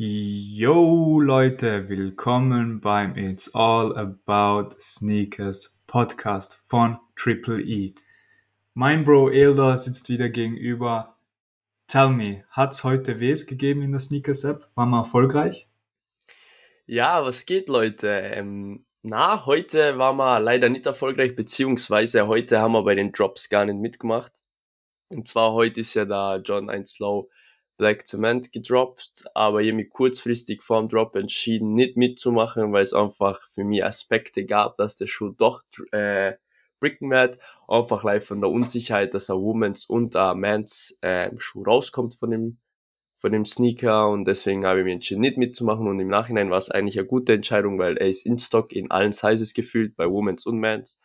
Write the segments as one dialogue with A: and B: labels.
A: Yo Leute, willkommen beim It's All About Sneakers Podcast von Triple E. Mein Bro Elder sitzt wieder gegenüber. Tell me, hat's heute Ws gegeben in der Sneakers App? War mal erfolgreich?
B: Ja, was geht, Leute? Ähm, na, heute war wir leider nicht erfolgreich, beziehungsweise heute haben wir bei den Drops gar nicht mitgemacht. Und zwar heute ist ja da John 1 Low Black Cement gedroppt, aber ich habe mich kurzfristig vor dem Drop entschieden, nicht mitzumachen, weil es einfach für mich Aspekte gab, dass der Schuh doch äh, bricken wird. Einfach live von der Unsicherheit, dass ein Women's und ein Men's äh, Schuh rauskommt von dem, von dem Sneaker und deswegen habe ich mich entschieden, nicht mitzumachen und im Nachhinein war es eigentlich eine gute Entscheidung, weil er ist in Stock in allen Sizes gefühlt, bei Women's und Men's.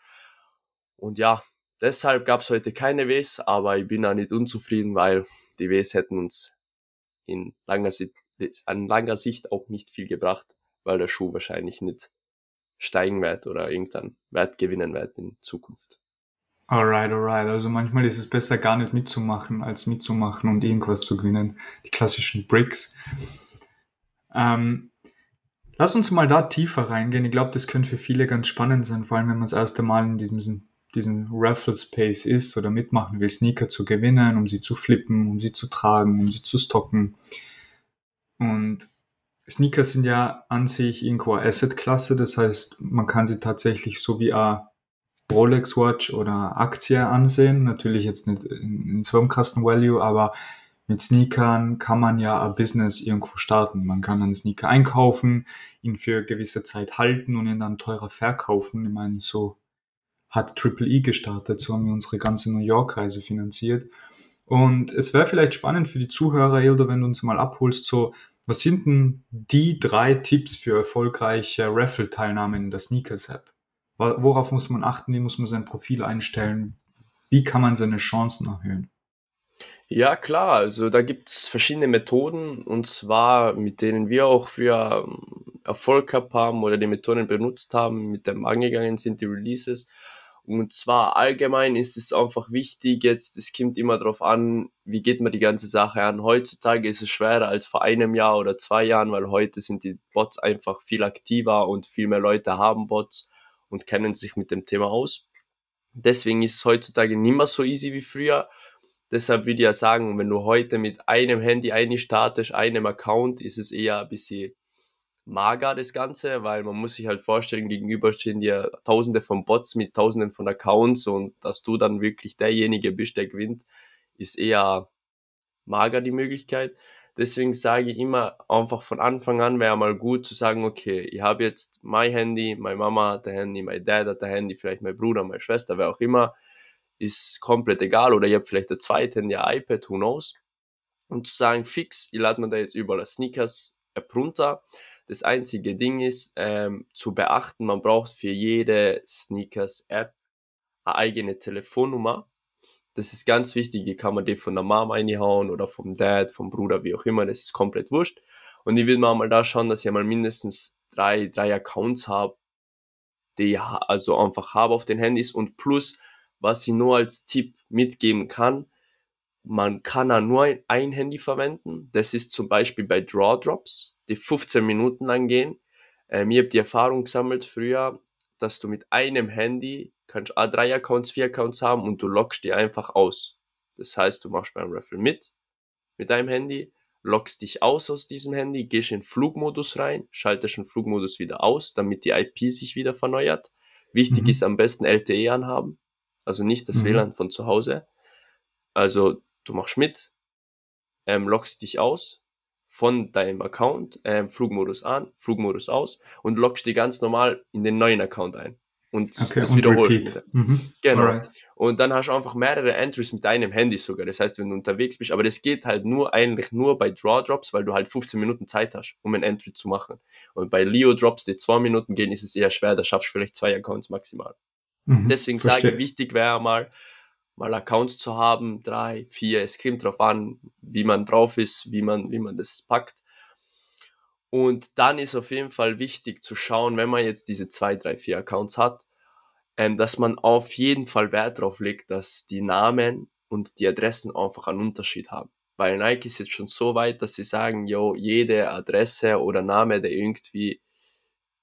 B: Und ja, deshalb gab es heute keine Ws, aber ich bin auch nicht unzufrieden, weil die Ws hätten uns in langer, Sicht, an langer Sicht auch nicht viel gebracht, weil der Schuh wahrscheinlich nicht steigen wird oder irgendeinen Wert gewinnen wird in Zukunft.
A: Alright, alright. Also manchmal ist es besser gar nicht mitzumachen, als mitzumachen und irgendwas zu gewinnen. Die klassischen Bricks. Ähm, lass uns mal da tiefer reingehen. Ich glaube, das könnte für viele ganz spannend sein, vor allem wenn man das erste Mal in diesem, diesem Raffle Space ist oder mitmachen will, Sneaker zu gewinnen, um sie zu flippen, um sie zu tragen, um sie zu stocken. Und Sneaker sind ja an sich irgendwo eine Asset-Klasse, das heißt, man kann sie tatsächlich so wie eine Rolex Watch oder Aktie ansehen. Natürlich jetzt nicht in, so Value, aber mit Sneakern kann man ja ein Business irgendwo starten. Man kann einen Sneaker einkaufen, ihn für gewisse Zeit halten und ihn dann teurer verkaufen. Ich meine, so hat Triple E gestartet, so haben wir unsere ganze New York-Reise finanziert. Und es wäre vielleicht spannend für die Zuhörer, Hildo, wenn du uns mal abholst, so, was sind denn die drei Tipps für erfolgreiche Raffle-Teilnahme in der Sneakers-App? Worauf muss man achten? Wie muss man sein Profil einstellen? Wie kann man seine Chancen erhöhen?
B: Ja, klar, also da gibt es verschiedene Methoden und zwar mit denen wir auch früher ähm, Erfolg gehabt haben oder die Methoden benutzt haben, mit dem angegangen sind, die Releases. Und zwar allgemein ist es einfach wichtig, jetzt, es kommt immer darauf an, wie geht man die ganze Sache an. Heutzutage ist es schwerer als vor einem Jahr oder zwei Jahren, weil heute sind die Bots einfach viel aktiver und viel mehr Leute haben Bots und kennen sich mit dem Thema aus. Deswegen ist es heutzutage nicht mehr so easy wie früher. Deshalb würde ich ja sagen, wenn du heute mit einem Handy eine startest, einem Account, ist es eher ein bisschen mager, das Ganze, weil man muss sich halt vorstellen, gegenüber stehen dir tausende von Bots mit tausenden von Accounts und dass du dann wirklich derjenige bist, der gewinnt, ist eher mager die Möglichkeit. Deswegen sage ich immer, einfach von Anfang an wäre mal gut zu sagen, okay, ich habe jetzt mein Handy, meine Mama hat ein Handy, mein Dad hat ein Handy, vielleicht mein Bruder, meine Schwester, wer auch immer, ist komplett egal. Oder ich habe vielleicht ein zweites Handy, ein iPad, who knows. Und zu sagen, fix, ich lade mir da jetzt überall Sneakers-App runter das einzige Ding ist ähm, zu beachten, man braucht für jede Sneakers-App eine eigene Telefonnummer. Das ist ganz wichtig, die kann man die von der Mom reinhauen oder vom Dad, vom Bruder, wie auch immer, das ist komplett wurscht. Und ich will mal, mal da schauen, dass ich mal mindestens drei, drei Accounts habe, die ich also einfach habe auf den Handys und plus, was ich nur als Tipp mitgeben kann, man kann da nur ein Handy verwenden. Das ist zum Beispiel bei Draw Drops die 15 Minuten lang gehen. Ähm, ich habe die Erfahrung gesammelt früher, dass du mit einem Handy kannst auch drei Accounts, vier Accounts haben und du lockst die einfach aus. Das heißt, du machst beim Raffle mit, mit deinem Handy, lockst dich aus aus diesem Handy, gehst in Flugmodus rein, schaltest den Flugmodus wieder aus, damit die IP sich wieder verneuert. Wichtig mhm. ist am besten LTE anhaben, also nicht das mhm. WLAN von zu Hause. Also du machst mit, ähm, lockst dich aus, von deinem Account äh, Flugmodus an, Flugmodus aus und loggst die ganz normal in den neuen Account ein. Und okay, das wiederholst. Mhm. Genau. Alright. Und dann hast du einfach mehrere Entries mit deinem Handy sogar. Das heißt, wenn du unterwegs bist, aber das geht halt nur eigentlich nur bei Draw Drops, weil du halt 15 Minuten Zeit hast, um ein Entry zu machen. Und bei Leo Drops, die zwei Minuten gehen, ist es eher schwer, da schaffst du vielleicht zwei Accounts maximal. Mhm, Deswegen verstehe. sage ich, wichtig wäre mal, mal Accounts zu haben, drei, vier, es kommt drauf an, wie man drauf ist, wie man, wie man das packt. Und dann ist auf jeden Fall wichtig zu schauen, wenn man jetzt diese zwei, drei, vier Accounts hat, ähm, dass man auf jeden Fall Wert darauf legt, dass die Namen und die Adressen einfach einen Unterschied haben. Weil Nike ist jetzt schon so weit, dass sie sagen, yo, jede Adresse oder Name, der irgendwie,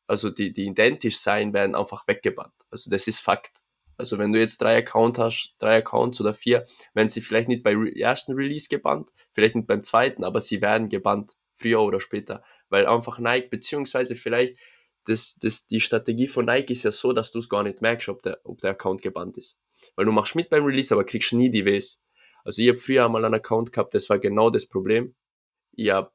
B: also die, die identisch sein, werden einfach weggebannt. Also das ist Fakt. Also wenn du jetzt drei Accounts hast, drei Accounts oder vier, werden sie vielleicht nicht beim ersten Release gebannt, vielleicht nicht beim zweiten, aber sie werden gebannt, früher oder später. Weil einfach Nike, beziehungsweise vielleicht das, das, die Strategie von Nike ist ja so, dass du es gar nicht merkst, ob der, ob der Account gebannt ist. Weil du machst mit beim Release, aber kriegst nie die Ws. Also ich habe früher mal einen Account gehabt, das war genau das Problem. Ich habe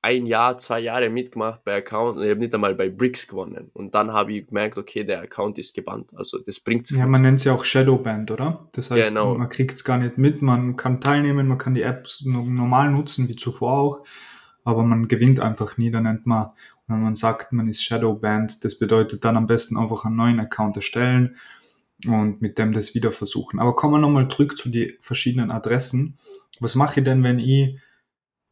B: ein Jahr, zwei Jahre mitgemacht bei Account und ich habe nicht einmal bei Bricks gewonnen. Und dann habe ich gemerkt, okay, der Account ist gebannt. Also das bringt
A: sich. Ja, man nennt es ja auch Shadowband, oder? Das heißt, genau. man kriegt es gar nicht mit, man kann teilnehmen, man kann die Apps normal nutzen, wie zuvor auch, aber man gewinnt einfach nie. Da nennt man, wenn man sagt, man ist Shadowband, das bedeutet dann am besten einfach einen neuen Account erstellen und mit dem das wieder versuchen. Aber kommen wir nochmal zurück zu den verschiedenen Adressen. Was mache ich denn, wenn ich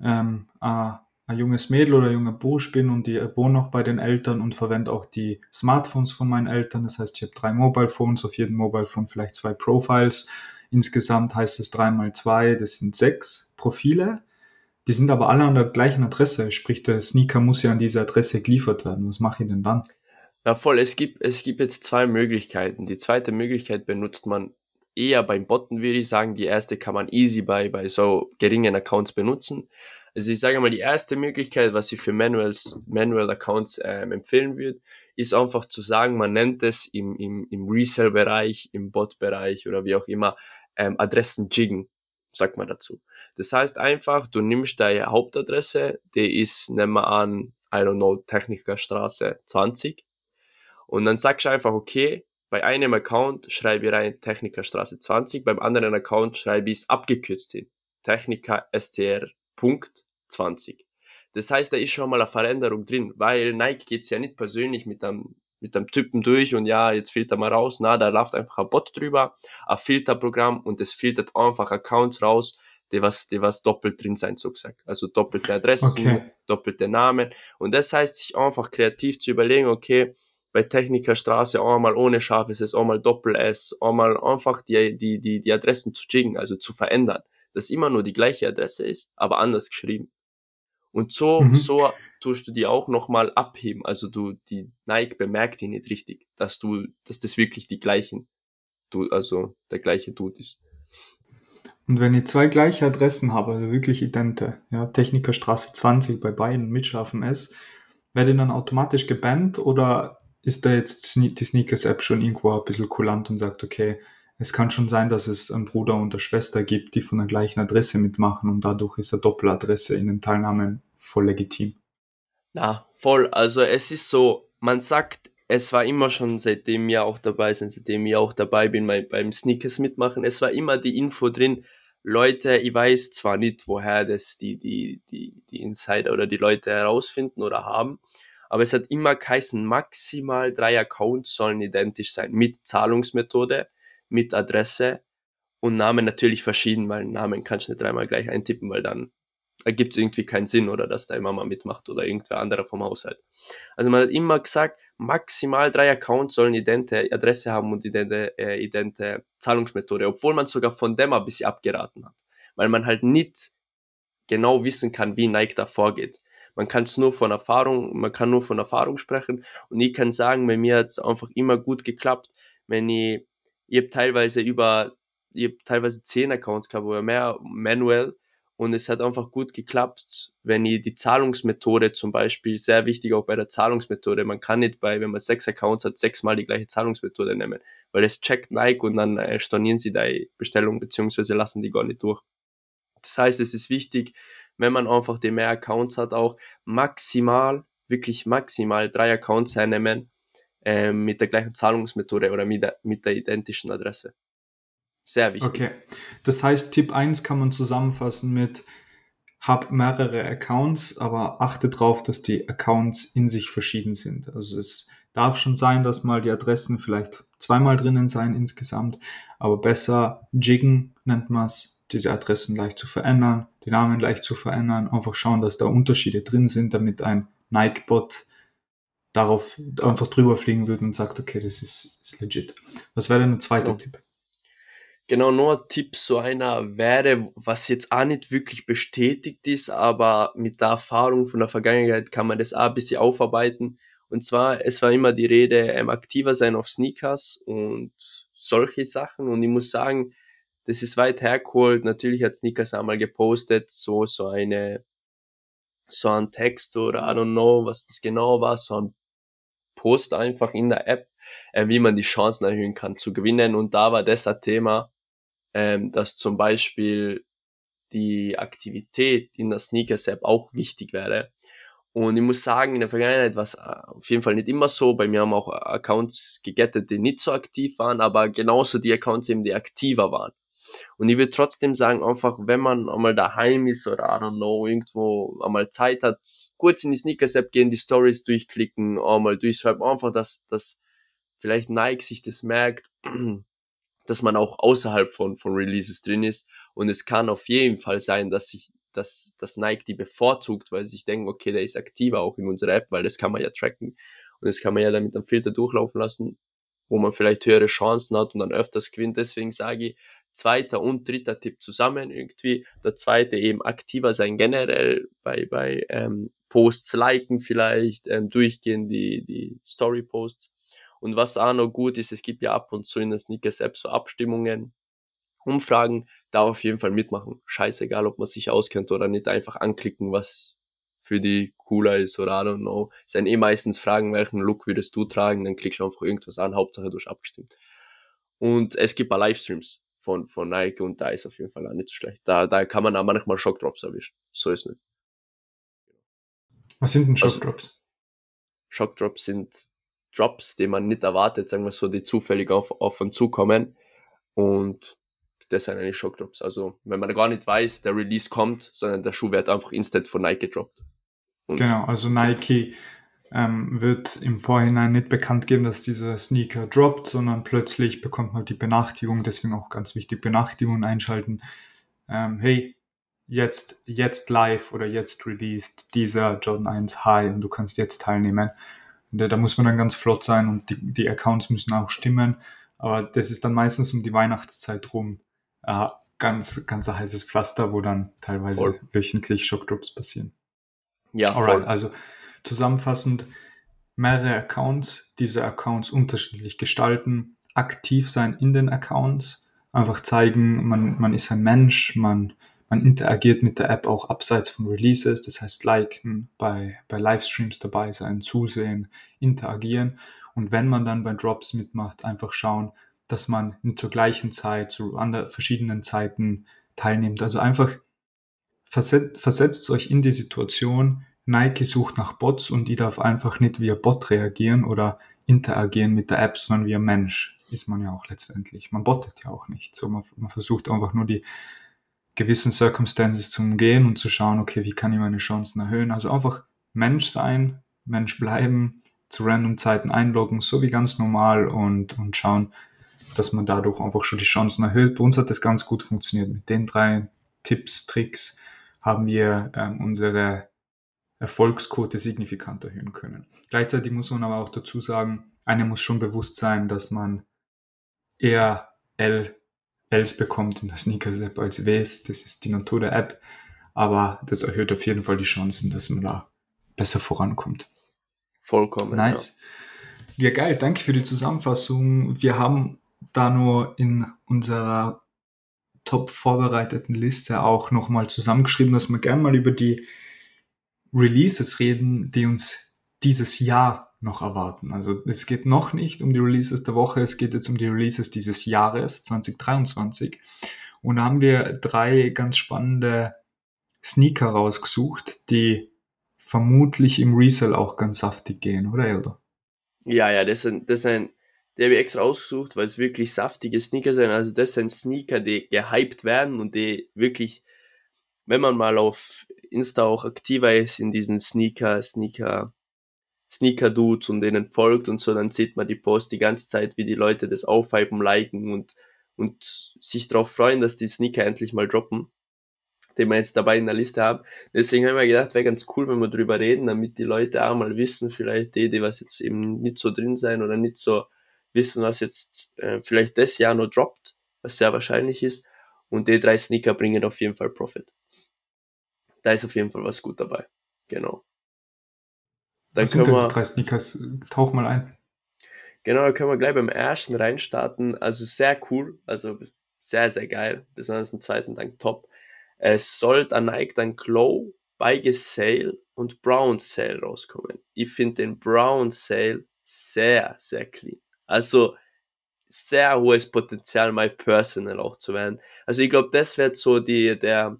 A: ähm, äh, ein junges Mädel oder ein junger Bursch bin und ich wohne noch bei den Eltern und verwende auch die Smartphones von meinen Eltern. Das heißt, ich habe drei Mobile Phones, auf jedem Mobile Phone vielleicht zwei Profiles. Insgesamt heißt es drei mal zwei, das sind sechs Profile. Die sind aber alle an der gleichen Adresse, sprich der Sneaker muss ja an diese Adresse geliefert werden. Was mache ich denn dann?
B: Ja, voll. Es gibt, es gibt jetzt zwei Möglichkeiten. Die zweite Möglichkeit benutzt man eher beim Botten, würde ich sagen. Die erste kann man easy bei, bei so geringen Accounts benutzen. Also ich sage mal, die erste Möglichkeit, was ich für Manuals, Manual Accounts ähm, empfehlen würde, ist einfach zu sagen, man nennt es im, im, im Resell-Bereich, im Bot-Bereich oder wie auch immer, ähm, Adressen jiggen, sagt man dazu. Das heißt einfach, du nimmst deine Hauptadresse, die ist, nehmen wir an, I don't know, Technikerstraße 20 und dann sagst du einfach, okay, bei einem Account schreibe ich rein Techniker Straße 20, beim anderen Account schreibe ich es abgekürzt hin. Techniker STR Punkt 20. Das heißt, da ist schon mal eine Veränderung drin, weil Nike geht's ja nicht persönlich mit einem, mit einem Typen durch und ja, jetzt filter mal raus. Na, da läuft einfach ein Bot drüber, ein Filterprogramm und es filtert einfach Accounts raus, die was, die was doppelt drin sein, so gesagt. Also doppelte Adressen, okay. doppelte Namen. Und das heißt, sich einfach kreativ zu überlegen, okay, bei Technikerstraße einmal ohne scharfes S, einmal Doppel-S, einmal einfach die, die, die, die Adressen zu jiggen, also zu verändern, dass immer nur die gleiche Adresse ist, aber anders geschrieben. Und so, mhm. so tust du die auch nochmal abheben. Also du, die Nike bemerkt die nicht richtig, dass du, dass das wirklich die gleichen, du, also der gleiche Dude ist.
A: Und wenn ich zwei gleiche Adressen habe, also wirklich idente, ja, Technikerstraße 20 bei beiden mit scharfem S, werde ich dann automatisch gebannt oder ist da jetzt die Sneakers-App schon irgendwo ein bisschen kulant und sagt, okay, es kann schon sein, dass es einen Bruder und eine Schwester gibt, die von der gleichen Adresse mitmachen und dadurch ist eine Doppeladresse in den Teilnahmen voll legitim.
B: Na, voll. Also es ist so, man sagt, es war immer schon, seitdem wir auch dabei sind, seitdem ich auch dabei bin beim Sneakers mitmachen, es war immer die Info drin, Leute, ich weiß zwar nicht, woher das die, die, die, die Insider oder die Leute herausfinden oder haben, aber es hat immer geheißen, maximal drei Accounts sollen identisch sein, mit Zahlungsmethode, mit Adresse und Namen natürlich verschieden, weil Namen kannst du nicht dreimal gleich eintippen, weil dann ergibt es irgendwie keinen Sinn oder dass deine Mama mitmacht oder irgendwer anderer vom Haushalt. Also man hat immer gesagt, maximal drei Accounts sollen idente Adresse haben und idente, äh, idente Zahlungsmethode, obwohl man sogar von dem ein bisschen abgeraten hat, weil man halt nicht genau wissen kann, wie Nike da vorgeht. Man kann es nur von Erfahrung, man kann nur von Erfahrung sprechen. Und ich kann sagen, bei mir hat es einfach immer gut geklappt, wenn ich, ich habe teilweise über, ich habe teilweise zehn Accounts gehabt oder mehr manuell und es hat einfach gut geklappt, wenn ich die Zahlungsmethode zum Beispiel, sehr wichtig auch bei der Zahlungsmethode, man kann nicht bei, wenn man sechs Accounts hat, sechsmal die gleiche Zahlungsmethode nehmen, weil es checkt Nike und dann äh, stornieren sie die Bestellung beziehungsweise lassen die gar nicht durch. Das heißt, es ist wichtig, wenn man einfach die mehr Accounts hat, auch maximal, wirklich maximal drei Accounts hernehmen äh, mit der gleichen Zahlungsmethode oder mit der, mit der identischen Adresse. Sehr wichtig. Okay.
A: Das heißt, Tipp 1 kann man zusammenfassen mit hab mehrere Accounts, aber achte darauf, dass die Accounts in sich verschieden sind. Also es darf schon sein, dass mal die Adressen vielleicht zweimal drinnen sein insgesamt, aber besser jiggen nennt man es, diese Adressen leicht zu verändern, die Namen leicht zu verändern, einfach schauen, dass da Unterschiede drin sind, damit ein Nike-Bot darauf einfach drüber fliegen würde und sagt, okay, das ist, ist legit. Was wäre denn ein zweiter genau. Tipp?
B: Genau, nur ein Tipp, so einer wäre, was jetzt auch nicht wirklich bestätigt ist, aber mit der Erfahrung von der Vergangenheit kann man das auch ein bisschen aufarbeiten. Und zwar, es war immer die Rede, ähm, aktiver sein auf Sneakers und solche Sachen. Und ich muss sagen, das ist weit hergeholt. Natürlich hat Sneakers einmal gepostet, so, so eine, so ein Text oder I don't know, was das genau war, so ein Post einfach in der App, äh, wie man die Chancen erhöhen kann zu gewinnen. Und da war das ein Thema, ähm, dass zum Beispiel die Aktivität in der Sneakers-App auch wichtig wäre. Und ich muss sagen, in der Vergangenheit war es äh, auf jeden Fall nicht immer so. Bei mir haben auch Accounts gegettet, die nicht so aktiv waren, aber genauso die Accounts eben, die aktiver waren. Und ich würde trotzdem sagen, einfach, wenn man einmal daheim ist oder I don't know, irgendwo einmal Zeit hat, kurz in die Sneakers-App gehen, die Stories durchklicken, einmal durchschreiben, einfach, dass, dass vielleicht Nike sich das merkt, dass man auch außerhalb von, von Releases drin ist. Und es kann auf jeden Fall sein, dass sich dass, dass Nike die bevorzugt, weil sie sich denken, okay, der ist aktiver auch in unserer App, weil das kann man ja tracken. Und das kann man ja dann mit einem Filter durchlaufen lassen, wo man vielleicht höhere Chancen hat und dann öfters gewinnt. Deswegen sage ich, zweiter und dritter Tipp zusammen irgendwie. Der zweite eben aktiver sein generell bei, bei ähm, Posts liken vielleicht, ähm, durchgehen die, die Story-Posts. Und was auch noch gut ist, es gibt ja ab und zu in der Sneakers-App so Abstimmungen, Umfragen, da auf jeden Fall mitmachen. Scheißegal, ob man sich auskennt oder nicht, einfach anklicken, was für die cooler ist oder I don't know. Es sind eh meistens Fragen, welchen Look würdest du tragen, dann klickst du einfach irgendwas an, Hauptsache du hast abgestimmt. Und es gibt auch Livestreams von, von Nike und da ist auf jeden Fall auch nicht so schlecht. Da, da kann man auch manchmal Shockdrops erwischen. So ist nicht.
A: Was sind denn Shockdrops? Also,
B: Shockdrops sind Drops, die man nicht erwartet, sagen wir so, die zufällig auf, auf und zukommen. Und das sind eigentlich Shockdrops. Also, wenn man gar nicht weiß, der Release kommt, sondern der Schuh wird einfach instant von Nike gedroppt.
A: Und genau, also Nike ähm, wird im Vorhinein nicht bekannt geben, dass dieser Sneaker droppt, sondern plötzlich bekommt man die Benachrichtigung, deswegen auch ganz wichtig, Benachrichtigungen einschalten. Ähm, hey, jetzt, jetzt live oder jetzt released dieser Jordan 1 High und du kannst jetzt teilnehmen. Da, da muss man dann ganz flott sein und die, die Accounts müssen auch stimmen. Aber das ist dann meistens um die Weihnachtszeit rum äh, ganz, ganz ein heißes Pflaster, wo dann teilweise voll. wöchentlich Shockdrops passieren. Ja, Alright, voll. also zusammenfassend mehrere Accounts, diese Accounts unterschiedlich gestalten, aktiv sein in den Accounts, einfach zeigen, man, man ist ein Mensch, man man interagiert mit der App auch abseits von Releases, das heißt liken, bei, bei Livestreams dabei sein, zusehen, interagieren. Und wenn man dann bei Drops mitmacht, einfach schauen, dass man zur gleichen Zeit, zu anderen verschiedenen Zeiten teilnimmt. Also einfach versetzt, versetzt euch in die Situation, Nike sucht nach Bots und ihr darf einfach nicht via Bot reagieren oder interagieren mit der App, sondern wie ein Mensch ist man ja auch letztendlich. Man bottet ja auch nicht. So, man, man versucht einfach nur die gewissen Circumstances zu umgehen und zu schauen, okay, wie kann ich meine Chancen erhöhen? Also einfach Mensch sein, Mensch bleiben, zu random Zeiten einloggen, so wie ganz normal und, und schauen, dass man dadurch einfach schon die Chancen erhöht. Bei uns hat das ganz gut funktioniert. Mit den drei Tipps, Tricks haben wir ähm, unsere Erfolgsquote signifikant erhöhen können. Gleichzeitig muss man aber auch dazu sagen, einem muss schon bewusst sein, dass man eher L Ls bekommt in der Sneakers App als Ws. Das ist die Natur der App. Aber das erhöht auf jeden Fall die Chancen, dass man da besser vorankommt.
B: Vollkommen.
A: Nice. Ja, ja geil. Danke für die Zusammenfassung. Wir haben da nur in unserer top vorbereiteten Liste auch nochmal zusammengeschrieben, dass wir gerne mal über die Releases reden, die uns dieses Jahr noch erwarten. Also es geht noch nicht um die Releases der Woche, es geht jetzt um die Releases dieses Jahres 2023. Und da haben wir drei ganz spannende Sneaker rausgesucht, die vermutlich im Resell auch ganz saftig gehen, oder? oder?
B: Ja, ja, das sind, das sind, die habe ich extra ausgesucht, weil es wirklich saftige Sneaker sind. Also das sind Sneaker, die gehypt werden und die wirklich, wenn man mal auf Insta auch aktiver ist in diesen Sneaker, Sneaker Sneaker-Dudes und denen folgt und so, dann sieht man die Post die ganze Zeit, wie die Leute das aufhypen, liken und, und sich darauf freuen, dass die Sneaker endlich mal droppen, den wir jetzt dabei in der Liste haben. Deswegen haben wir gedacht, wäre ganz cool, wenn wir drüber reden, damit die Leute auch mal wissen, vielleicht die, die was jetzt eben nicht so drin sein oder nicht so wissen, was jetzt äh, vielleicht das Jahr noch droppt, was sehr wahrscheinlich ist. Und die drei Sneaker bringen auf jeden Fall Profit. Da ist auf jeden Fall was gut dabei. Genau.
A: Dann was sind denn wir, die drei Sneakers? Tauch mal ein.
B: Genau, da können wir gleich beim ersten reinstarten. Also sehr cool, also sehr, sehr geil. Besonders im zweiten dann top. Es soll der Nike dann Glow, Beige Sale und Brown Sale rauskommen. Ich finde den Brown Sale sehr, sehr clean. Also sehr hohes Potenzial, my personal auch zu werden. Also ich glaube, das wird so die, der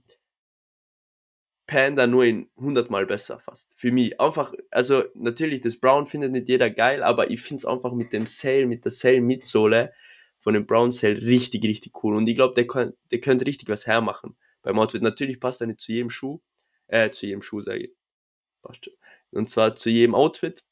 B: Panda nur in 100 Mal besser fast. Für mich. Einfach, also natürlich, das Brown findet nicht jeder geil, aber ich finde es einfach mit dem Sale, mit der Sale Mitsohle von dem Brown Sale richtig, richtig cool. Und ich glaube, der, der könnte richtig was hermachen beim Outfit. Natürlich passt er nicht zu jedem Schuh, äh, zu jedem Schuh, sage ich. Und zwar zu jedem Outfit.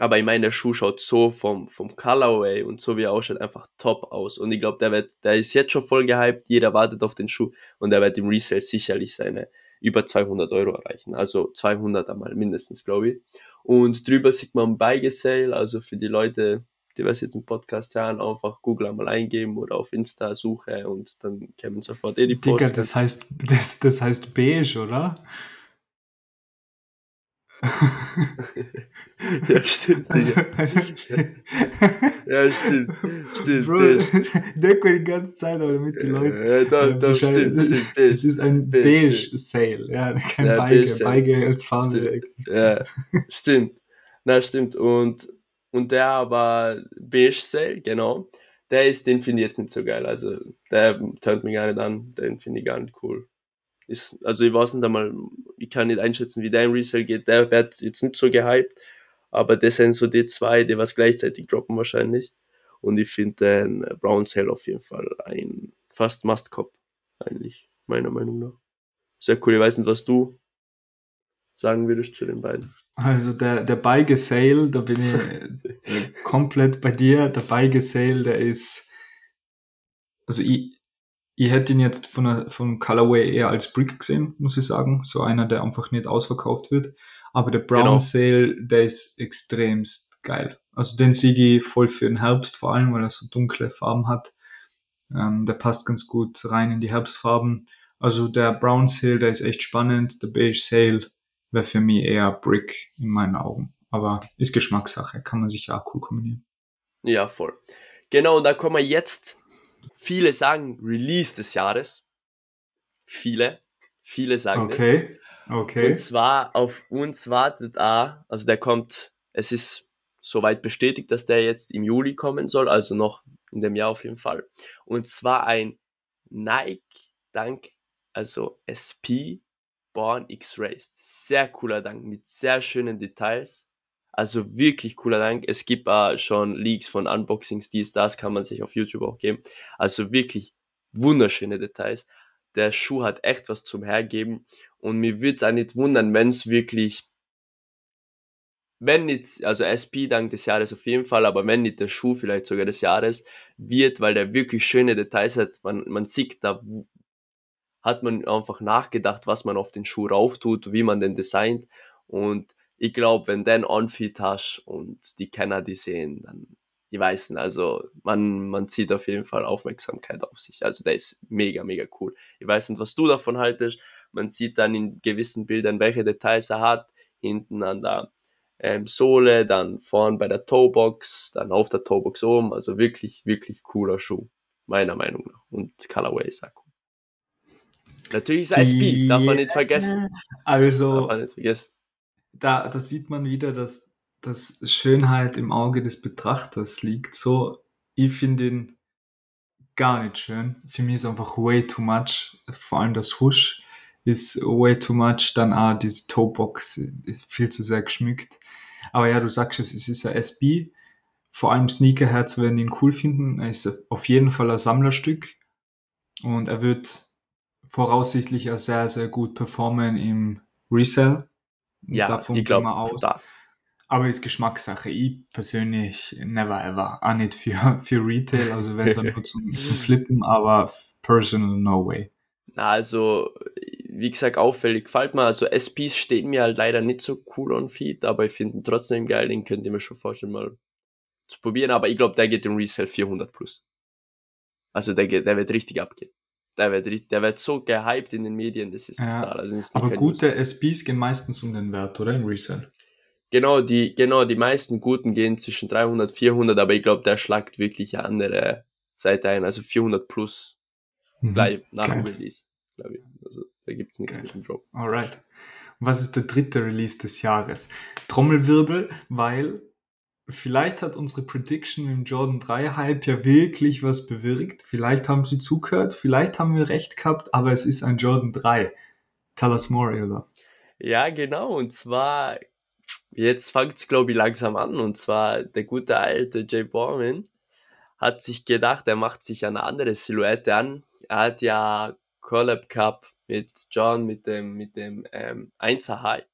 B: Aber ich meine, der Schuh schaut so vom, vom Colorway und so wie er ausschaut einfach top aus. Und ich glaube, der wird, der ist jetzt schon voll gehypt. Jeder wartet auf den Schuh und der wird im Resale sicherlich seine über 200 Euro erreichen. Also 200 einmal mindestens, glaube ich. Und drüber sieht man Beigesale, also für die Leute, die was jetzt im Podcast hören, einfach Google einmal eingeben oder auf Insta suche und dann kämen sofort eh die
A: Posts. Digga, das heißt, das, das heißt beige, oder?
B: ja, stimmt, also, ja, stimmt. Stimmt. Bro,
A: ich denke die ganze Zeit, aber damit die Leute.
B: Ja, da, äh, da stimmt, stimmt.
A: Beige. Das ist ein Beige-Sale, ja, kein ja, Beige. Beige, Beige als Farbe.
B: Ja, stimmt. Na, stimmt. Und, und der aber Beige-Sale, genau. Der ist, den finde ich jetzt nicht so geil. Also, der tönt mich gar nicht an. Den finde ich gar nicht cool ist, also ich weiß nicht einmal, ich kann nicht einschätzen, wie der im Resale geht, der wird jetzt nicht so gehypt, aber das sind so die zwei, die was gleichzeitig droppen wahrscheinlich. Und ich finde den Brown Sale auf jeden Fall ein fast Must-Cop, eigentlich, meiner Meinung nach. Sehr cool, ich weiß nicht, was du sagen würdest zu den beiden.
A: Also der, der Beige Sale, da bin ich komplett bei dir. Der Beige Sale, der ist, also ich, ich hätte ihn jetzt von, von Colorway eher als Brick gesehen, muss ich sagen. So einer, der einfach nicht ausverkauft wird. Aber der Brown genau. Sale, der ist extremst geil. Also den sehe ich voll für den Herbst, vor allem, weil er so dunkle Farben hat. Ähm, der passt ganz gut rein in die Herbstfarben. Also der Brown Sale, der ist echt spannend. Der Beige Sale wäre für mich eher Brick in meinen Augen. Aber ist Geschmackssache, kann man sich auch cool kombinieren.
B: Ja, voll. Genau, und da kommen wir jetzt Viele sagen Release des Jahres. Viele. Viele sagen
A: okay. das. Okay.
B: Und zwar auf uns wartet A, also der kommt, es ist soweit bestätigt, dass der jetzt im Juli kommen soll, also noch in dem Jahr auf jeden Fall. Und zwar ein Nike Dank, also SP Born X-Raced. Sehr cooler Dank mit sehr schönen Details. Also wirklich cooler Dank. Es gibt äh, schon Leaks von Unboxings, dies, das kann man sich auf YouTube auch geben. Also wirklich wunderschöne Details. Der Schuh hat echt was zum Hergeben und mir würde es auch nicht wundern, wenn es wirklich, wenn nicht, also SP Dank des Jahres auf jeden Fall, aber wenn nicht der Schuh vielleicht sogar des Jahres wird, weil der wirklich schöne Details hat. Man, man sieht, da hat man einfach nachgedacht, was man auf den Schuh rauf tut, wie man den designt und ich glaube, wenn den Onfit hast und die Kenner die sehen, dann, ich weiß nicht, also man, man zieht auf jeden Fall Aufmerksamkeit auf sich. Also der ist mega, mega cool. Ich weiß nicht, was du davon haltest. Man sieht dann in gewissen Bildern, welche Details er hat. Hinten an der ähm, Sohle, dann vorn bei der Toebox, dann auf der Toebox oben. Also wirklich, wirklich cooler Schuh. Meiner Meinung nach. Und Colorway ist auch cool. Natürlich ist ISP, darf man nicht vergessen.
A: Also, darf man nicht vergessen da, da sieht man wieder, dass, dass Schönheit im Auge des Betrachters liegt. So, ich finde ihn gar nicht schön. Für mich ist einfach way too much. Vor allem das Husch ist way too much. Dann auch diese Toebox ist viel zu sehr geschmückt. Aber ja, du sagst es, es ist ein SB. Vor allem Sneakerherz werden ihn cool finden. Er ist auf jeden Fall ein Sammlerstück. Und er wird voraussichtlich auch sehr, sehr gut performen im Resell.
B: Ja, Davon ich glaube
A: aus. Da. Aber ist Geschmackssache. Ich persönlich never ever. Auch nicht für, für Retail, also wenn dann nur zum, zum Flippen, aber personal no way.
B: Na, also, wie gesagt, auffällig gefällt mir. Also SPs stehen mir halt leider nicht so cool on Feed, aber ich finde ihn trotzdem geil. Den könnt ihr mir schon vorstellen, mal zu probieren. Aber ich glaube, der geht im Resell 400 plus. Also der, der wird richtig abgehen. Der wird, richtig, der wird so gehypt in den Medien, das ist
A: Ja.
B: brutal. Also
A: Aber gute SBs gehen meistens um den Wert, oder? Im Resell.
B: Genau, die, genau, die meisten guten gehen zwischen 300, 400, aber ich glaube, der schlagt wirklich eine andere Seite ein, also 400 plus
A: Mhm.
B: gleich nach dem. Release, glaube ich. Also da gibt's nichts
A: Geil.
B: mit dem Drop.
A: Alright. Und was ist der dritte Release des Jahres? Trommelwirbel, weil vielleicht hat unsere Prediction im Jordan 3 Hype ja wirklich was bewirkt. Vielleicht haben sie zugehört, vielleicht haben wir recht gehabt, aber es ist ein Jordan 3. Tell us more, Ilda.
B: Ja, genau, und zwar, jetzt fängt's glaube ich, langsam an, und zwar der gute alte Jay Borman hat sich gedacht, er macht sich eine andere Silhouette an. Er hat ja Collab Cup mit John, mit dem, mit dem ähm, 1er High.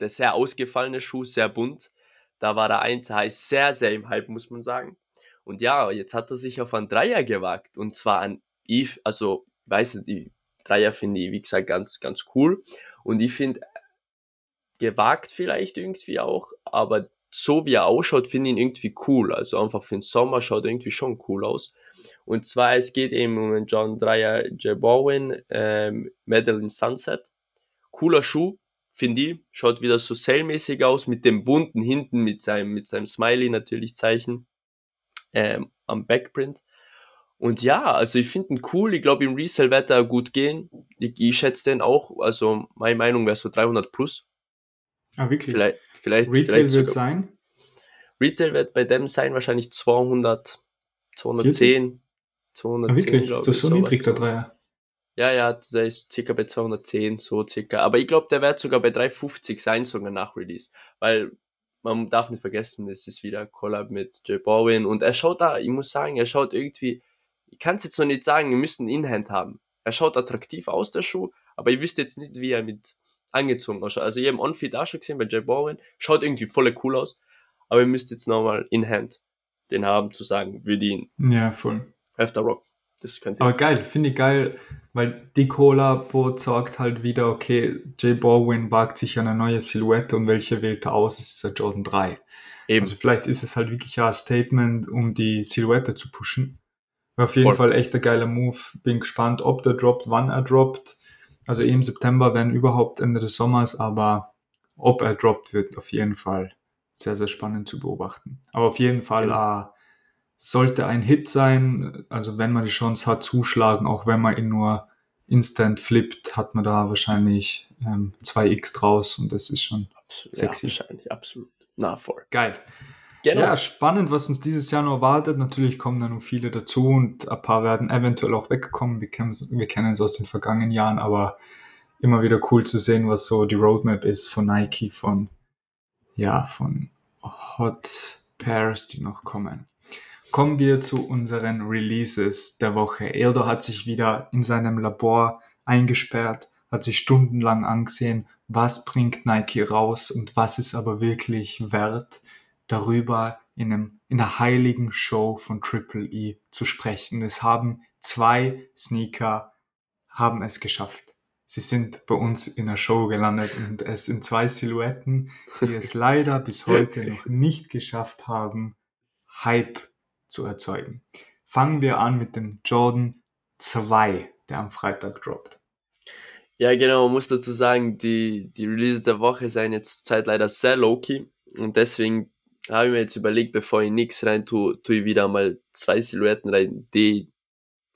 B: Der sehr ausgefallene Schuh, sehr bunt. Da war der 1er High sehr, sehr im Hype, muss man sagen. Und ja, jetzt hat er sich auf einen Dreier gewagt. Und zwar an Eve, also, weiß nicht, die Dreier finde ich, wie gesagt, ganz, ganz cool. Und ich finde, gewagt vielleicht irgendwie auch, aber so wie er ausschaut, finde ich ihn irgendwie cool. Also einfach für den Sommer schaut er irgendwie schon cool aus. Und zwar, es geht eben um John Dreyer J. Bowen, ähm, Medal in Sunset. Cooler Schuh, finde ich. Schaut wieder so sale-mäßig aus, mit dem bunten hinten, mit seinem, mit seinem Smiley natürlich Zeichen ähm, am Backprint. Und ja, also ich finde ihn cool. Ich glaube, im Resale wird er gut gehen. Ich, ich schätze den auch. Also meine Meinung wäre so 300 plus.
A: Ah, wirklich?
B: Vielleicht, vielleicht,
A: Retail
B: vielleicht
A: wird sein?
B: Retail wird bei dem sein wahrscheinlich 200, 210, 210,
A: Ah, wirklich? Ist das so niedrig, der. Dreier?
B: Ja, ja, der ist circa bei 210, so circa. Aber ich glaube, der wird sogar bei 350 sein, sogar nach Release. Weil man darf nicht vergessen, es ist wieder Collab mit J. Bowen und er schaut da, ich muss sagen, er schaut irgendwie, ich kann es jetzt noch nicht sagen, wir müssen ihn in Hand haben. Er schaut attraktiv aus, der Schuh, aber ich wüsste jetzt nicht, wie er mit angezogen ausschaut. Also ich habe On-Feed auch schon gesehen bei J. Bowen, schaut irgendwie voll cool aus, aber ihr müsst jetzt nochmal in Hand den haben, zu sagen, würde ihn
A: Ja, voll.
B: öfter rocken. Das könnte
A: Aber geil, finde ich geil, weil die Collabo sagt halt wieder, okay, Jay Baldwin wagt sich an eine neue Silhouette und welche wählt er aus? Es ist der Jordan 3.
B: eben.
A: Also vielleicht ist es halt wirklich ein Statement, um die Silhouette zu pushen. War auf jeden
B: Voll.
A: Fall echt ein geiler Move. Bin gespannt, ob der droppt, wann er droppt. Also eh im September, wenn überhaupt Ende des Sommers, aber ob er droppt, wird auf jeden Fall sehr, sehr spannend zu beobachten. Aber auf jeden Fall
B: Genau.
A: Sollte ein Hit sein, also wenn man die Chance hat, zuschlagen, auch wenn man ihn nur instant flippt, hat man da wahrscheinlich ähm, 2x draus und das ist schon
B: Absolut,
A: sexy.
B: Ja, wahrscheinlich, absolut. Na, voll.
A: geil.
B: Genau.
A: Ja, spannend, was uns dieses Jahr noch erwartet. Natürlich kommen da noch viele dazu und ein paar werden eventuell auch wegkommen. Wir kennen, wir kennen es aus den vergangenen Jahren, aber immer wieder cool zu sehen, was so die Roadmap ist von Nike, von, ja, von Hot Pairs, die noch kommen. Kommen wir zu unseren Releases der Woche. Eldo hat sich wieder in seinem Labor eingesperrt, hat sich stundenlang angesehen, was bringt Nike raus und was ist aber wirklich wert, darüber in, einem, in einer heiligen Show von Triple E zu sprechen. Es haben zwei Sneaker haben es geschafft. Sie sind bei uns in der Show gelandet und es sind zwei Silhouetten, die es leider bis heute noch nicht geschafft haben, Hype zu erzeugen. Fangen wir an mit dem Jordan 2, der am Freitag droppt.
B: Ja, genau, man muss dazu sagen, die, die Releases der Woche seien jetzt zur Zeit leider sehr low-key und deswegen habe ich mir jetzt überlegt, bevor ich nichts rein tue, tue ich wieder mal zwei Silhouetten rein, die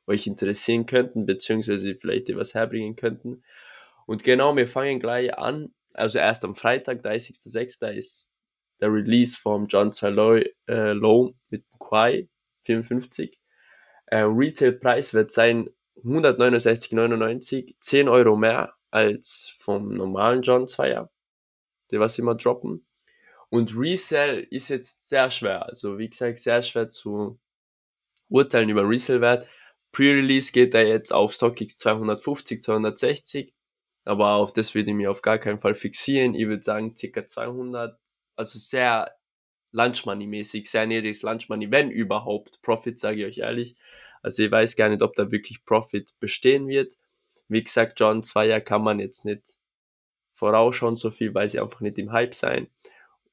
B: euch interessieren könnten, beziehungsweise vielleicht die was herbringen könnten. Und genau, wir fangen gleich an. Also erst am Freitag, 30.06. ist der Release vom John 2 Low, äh, Low mit Quai 54. Äh, Retail-Preis wird sein 169,99, 10 Euro mehr als vom normalen John 2er, der was immer droppen. Und Resell ist jetzt sehr schwer. Also wie gesagt, sehr schwer zu urteilen über Resell-Wert. Pre-Release geht er jetzt auf StockX 250, 260. Aber auf das würde ich mir auf gar keinen Fall fixieren. Ich würde sagen ca. 200. Also sehr Lunch Money mäßig, sehr niedriges Lunch Money, wenn überhaupt. Profit, sage ich euch ehrlich. Also ich weiß gar nicht, ob da wirklich Profit bestehen wird. Wie gesagt, John Zweier kann man jetzt nicht vorausschauen so viel, weil sie einfach nicht im Hype sein.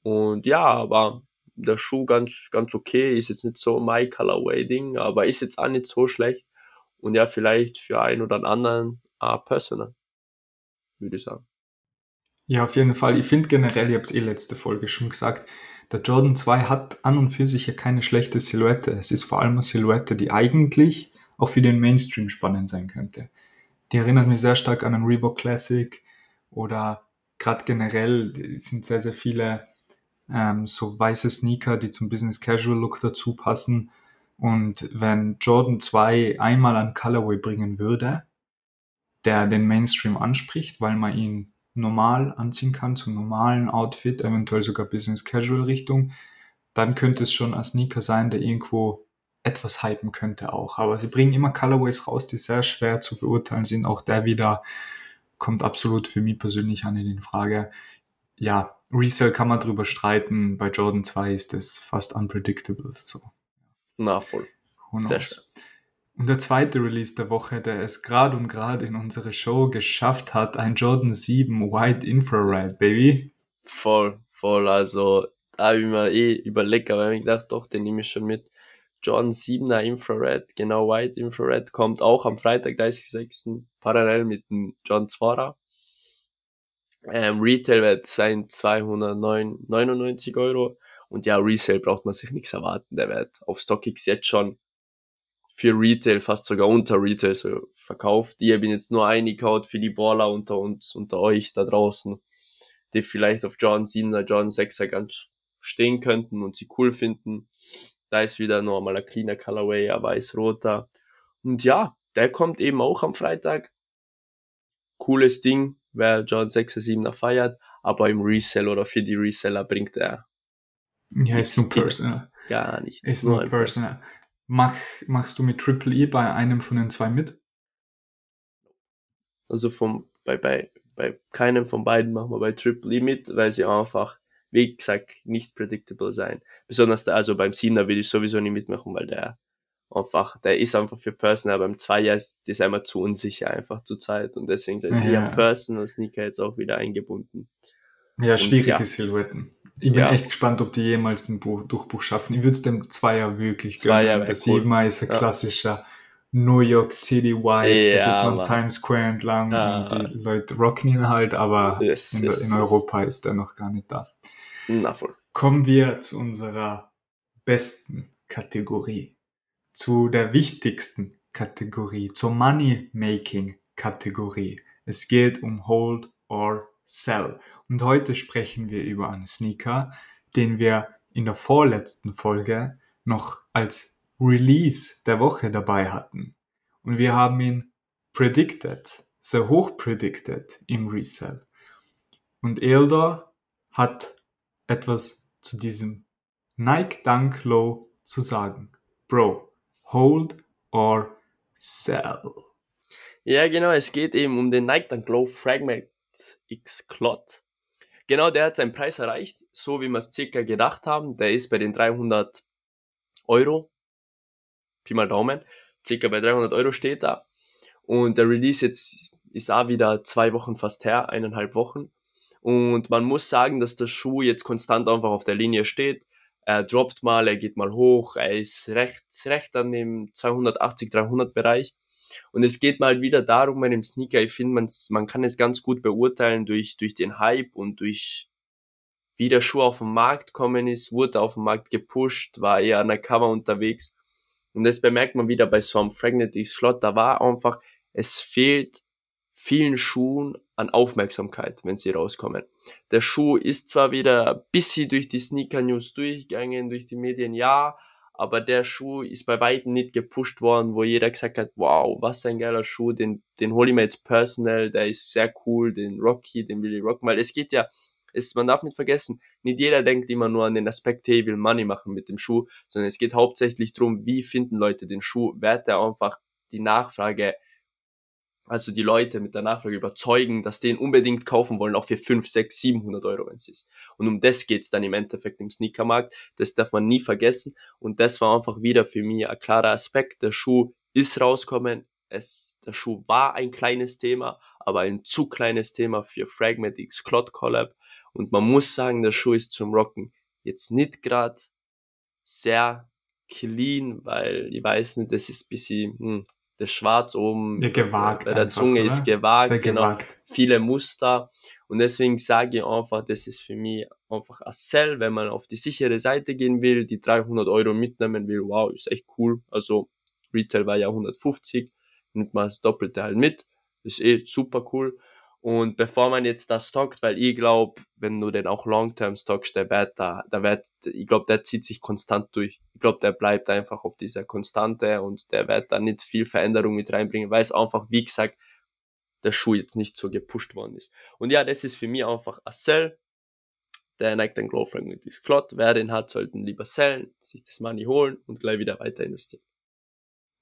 B: Und ja, aber der Schuh ganz, ganz okay, ist jetzt nicht so my Colorway-Ding, aber ist jetzt auch nicht so schlecht. Und ja, vielleicht für einen oder anderen uh, Personal, würde ich sagen.
A: Ja, auf jeden Fall. Ich finde generell, ich habe es eh letzte Folge schon gesagt, der Jordan 2 hat an und für sich ja keine schlechte Silhouette. Es ist vor allem eine Silhouette, die eigentlich auch für den Mainstream spannend sein könnte. Die erinnert mich sehr stark an einen Reebok Classic oder gerade generell sind sehr, sehr viele ähm, so weiße Sneaker, die zum Business Casual Look dazu passen. Und wenn Jordan 2 einmal an Colorway bringen würde, der den Mainstream anspricht, weil man ihn normal anziehen kann, zum normalen Outfit, eventuell sogar Business Casual Richtung, dann könnte es schon ein Sneaker sein, der irgendwo etwas hypen könnte auch. Aber sie bringen immer Colorways raus, die sehr schwer zu beurteilen sind. Auch der wieder kommt absolut für mich persönlich an in Frage. Ja, Resale kann man drüber streiten. Bei Jordan 2 ist es fast unpredictable. So.
B: Na, voll.
A: Sehr schön. Und der zweite Release der Woche, der es gerade und gerade in unsere Show geschafft hat, ein Jordan 7 White Infrared, Baby.
B: Voll, voll. Also, da habe ich mir eh überlegt, aber ich gedacht, doch, den nehme ich schon mit. Jordan 7er Infrared, genau White Infrared, kommt auch am Freitag, 30.06. parallel mit dem John 2 ähm, Retail wird sein 299 Euro. Und ja, Resale braucht man sich nichts erwarten. Der wird auf StockX jetzt schon für Retail, fast sogar unter Retail so verkauft. Ich habe ihn jetzt nur eingekaut für die Baller unter uns, unter euch da draußen, die vielleicht auf John 7er, John 6er ganz stehen könnten und sie cool finden. Da ist wieder normal ein cleaner Colorway, ein weiß-roter. Und ja, der kommt eben auch am Freitag. Cooles Ding, wer John 6er, 7er feiert, aber im Resell oder für die Reseller bringt er.
A: Ja, ist nur personal.
B: Gar nichts.
A: Ist nur personal. Mach, machst du mit Triple E bei einem von den zwei mit?
B: Also vom, bei, bei, bei keinem von beiden machen wir bei Triple E mit, weil sie einfach, wie gesagt, nicht predictable sein. Besonders da, also beim Siebener will ich sowieso nicht mitmachen, weil der einfach, der ist einfach für Personal, beim Zweier ist das einmal zu unsicher einfach zur Zeit und deswegen sind sie ja Personal Sneaker jetzt auch wieder eingebunden.
A: Ja, schwierige ja. Silhouetten. Ich bin ja. echt gespannt, ob die jemals den Buch, Durchbruch schaffen. Ich würde es dem Zweier wirklich
B: Zweier gönnen.
A: Der cool. Siebener ist ein klassischer New York City White. Ja, da geht man Mann. Times Square entlang ja. und die Leute rocken ihn halt, aber yes, in, yes, in, Europa yes. ist er noch gar nicht da.
B: Na voll.
A: Kommen wir zu unserer besten Kategorie. Zu der wichtigsten Kategorie, zur Money-Making-Kategorie. Es geht um Hold or Sell. Und heute sprechen wir über einen Sneaker, den wir in der vorletzten Folge noch als Release der Woche dabei hatten. Und wir haben ihn predicted, sehr hoch predicted im Resell. Und Eldor hat etwas zu diesem Nike Dunk Low zu sagen. Bro, hold or sell.
B: Ja, genau, es geht eben um den Nike Dunk Low Fragment X Clot. Genau, der hat seinen Preis erreicht, so wie wir es circa gedacht haben. Der ist bei den 300 Euro. Pi mal Daumen. Circa bei 300 Euro steht da. Und der Release jetzt ist auch wieder zwei Wochen fast her, eineinhalb Wochen. Und man muss sagen, dass der Schuh jetzt konstant einfach auf der Linie steht. Er droppt mal, er geht mal hoch, er ist recht, recht an dem 280, 300 Bereich. Und es geht mal wieder darum bei dem Sneaker, ich finde, man, kann es ganz gut beurteilen durch, durch den Hype und durch wie der Schuh auf den Markt kommen ist, wurde auf den Markt gepusht, war eher an der Cover unterwegs. Und das bemerkt man wieder bei so einem Fragmentic Slot, da war einfach, es fehlt vielen Schuhen an Aufmerksamkeit, wenn sie rauskommen. Der Schuh ist zwar wieder ein bisschen durch die Sneaker News durchgegangen, durch die Medien, ja, aber der Schuh ist bei weitem nicht gepusht worden, wo jeder gesagt hat, wow, was ein geiler Schuh, den, den hole ich mir jetzt personal, der ist sehr cool, den Rocky, den will ich rocken, weil es geht ja, es, man darf nicht vergessen, nicht jeder denkt immer nur an den Aspekt, hey, will Money machen mit dem Schuh, sondern es geht hauptsächlich darum, wie finden Leute den Schuh, wird der einfach die Nachfrage also die Leute mit der Nachfrage überzeugen, dass die ihn unbedingt kaufen wollen, auch für 5, 6, 700 Euro, wenn es ist. Und um das geht's dann im Endeffekt im Sneakermarkt. Das darf man nie vergessen. Und das war einfach wieder für mich ein klarer Aspekt. Der Schuh ist rauskommen. Es, der Schuh war ein kleines Thema, aber ein zu kleines Thema für Fragment X Clot Collab. Und man muss sagen, der Schuh ist zum Rocken jetzt nicht gerade sehr clean, weil ich weiß nicht, das ist bisschen, hm, das Schwarz oben
A: Ja, gewagt
B: bei der
A: einfach,
B: Zunge
A: oder?
B: ist gewagt,
A: Sehr
B: genau,
A: gewagt.
B: viele Muster. Und deswegen sage ich einfach, das ist für mich einfach ein Sell, wenn man auf die sichere Seite gehen will, die 300 Euro mitnehmen will, wow, ist echt cool, also Retail war ja 150, nimmt man das Doppelte halt mit, ist eh super cool und bevor man jetzt das stockt, weil ich glaube, wenn du den auch Long-Term stockst, der Wert da, der Wert, ich glaube, der zieht sich konstant durch. Ich glaube, der bleibt einfach auf dieser Konstante und der wird da nicht viel Veränderung mit reinbringen, weil es einfach, wie gesagt, der Schuh jetzt nicht so gepusht worden ist. Und ja, das ist für mich einfach ein Sell. Der neigt den Glowframe mit ist Klott. Wer den hat, sollten lieber sellen, sich das Money holen und gleich wieder weiter investieren.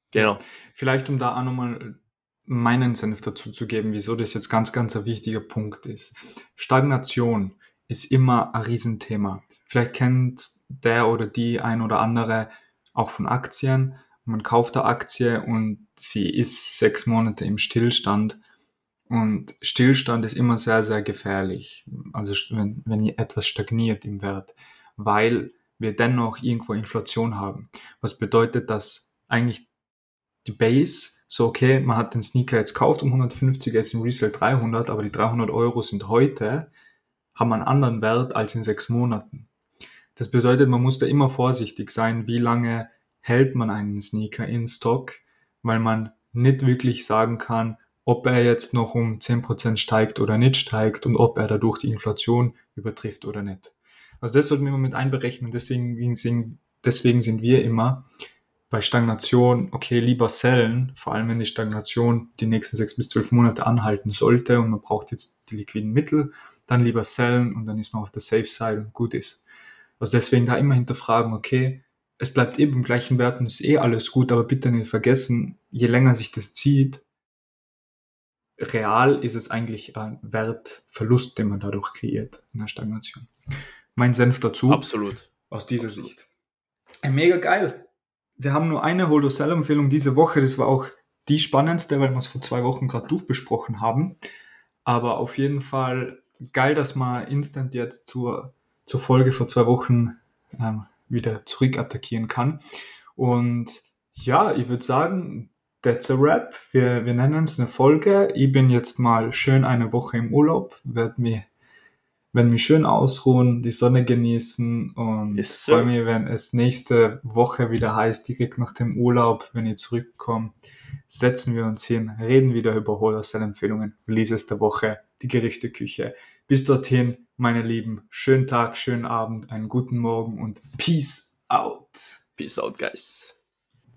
B: Genau.
A: Vielleicht, um da auch nochmal meinen Senf dazu zu geben, wieso das jetzt ganz, ganz ein wichtiger Punkt ist. Stagnation ist immer ein Riesenthema. Vielleicht kennt der oder die ein oder andere auch von Aktien. Man kauft eine Aktie und sie ist sechs Monate im Stillstand. Und Stillstand ist immer sehr, sehr gefährlich. Also wenn, wenn etwas stagniert im Wert, weil wir dennoch irgendwo Inflation haben. Was bedeutet, dass eigentlich die Base, so okay, man hat den Sneaker jetzt gekauft um 150, er ist im Resale 300, aber die 300 Euro sind heute, haben einen anderen Wert als in sechs Monaten. Das bedeutet, man muss da immer vorsichtig sein, wie lange hält man einen Sneaker in Stock, weil man nicht wirklich sagen kann, ob er jetzt noch um 10% steigt oder nicht steigt und ob er dadurch die Inflation übertrifft oder nicht. Also das sollten wir immer mit einberechnen. Deswegen deswegen sind wir immer bei Stagnation, okay, lieber sellen, vor allem wenn die Stagnation die nächsten sechs bis zwölf Monate anhalten sollte und man braucht jetzt die liquiden Mittel, dann lieber sellen und dann ist man auf der Safe Side und gut ist. Also deswegen da immer hinterfragen, okay, es bleibt eben im gleichen Wert und ist eh alles gut, aber bitte nicht vergessen, je länger sich das zieht, real ist es eigentlich ein Wertverlust, den man dadurch kreiert in der Stagnation. Mein Senf dazu.
B: Absolut.
A: Aus dieser
B: Absolut.
A: Sicht. Äh, Mega geil. Wir haben nur eine Hold-Sell-Empfehlung diese Woche. Das war auch die spannendste, weil wir es vor zwei Wochen gerade durchbesprochen haben. Aber auf jeden Fall geil, dass man instant jetzt zur, zur Folge vor zwei Wochen ähm, wieder zurückattackieren kann. Und ja, ich würde sagen, that's a wrap. Wir, wir nennen es eine Folge. Ich bin jetzt mal schön eine Woche im Urlaub, werde mich, werd mich schön ausruhen, die Sonne genießen und
B: Yes,
A: freue mich, wenn es nächste Woche wieder heißt, direkt nach dem Urlaub, wenn ich zurückkomme, setzen wir uns hin, reden wieder über Wholesale-Empfehlungen, Releases der Woche, die Gerichteküche. Bis dorthin, meine Lieben, schönen Tag, schönen Abend, einen guten Morgen und Peace out.
B: Peace out, guys.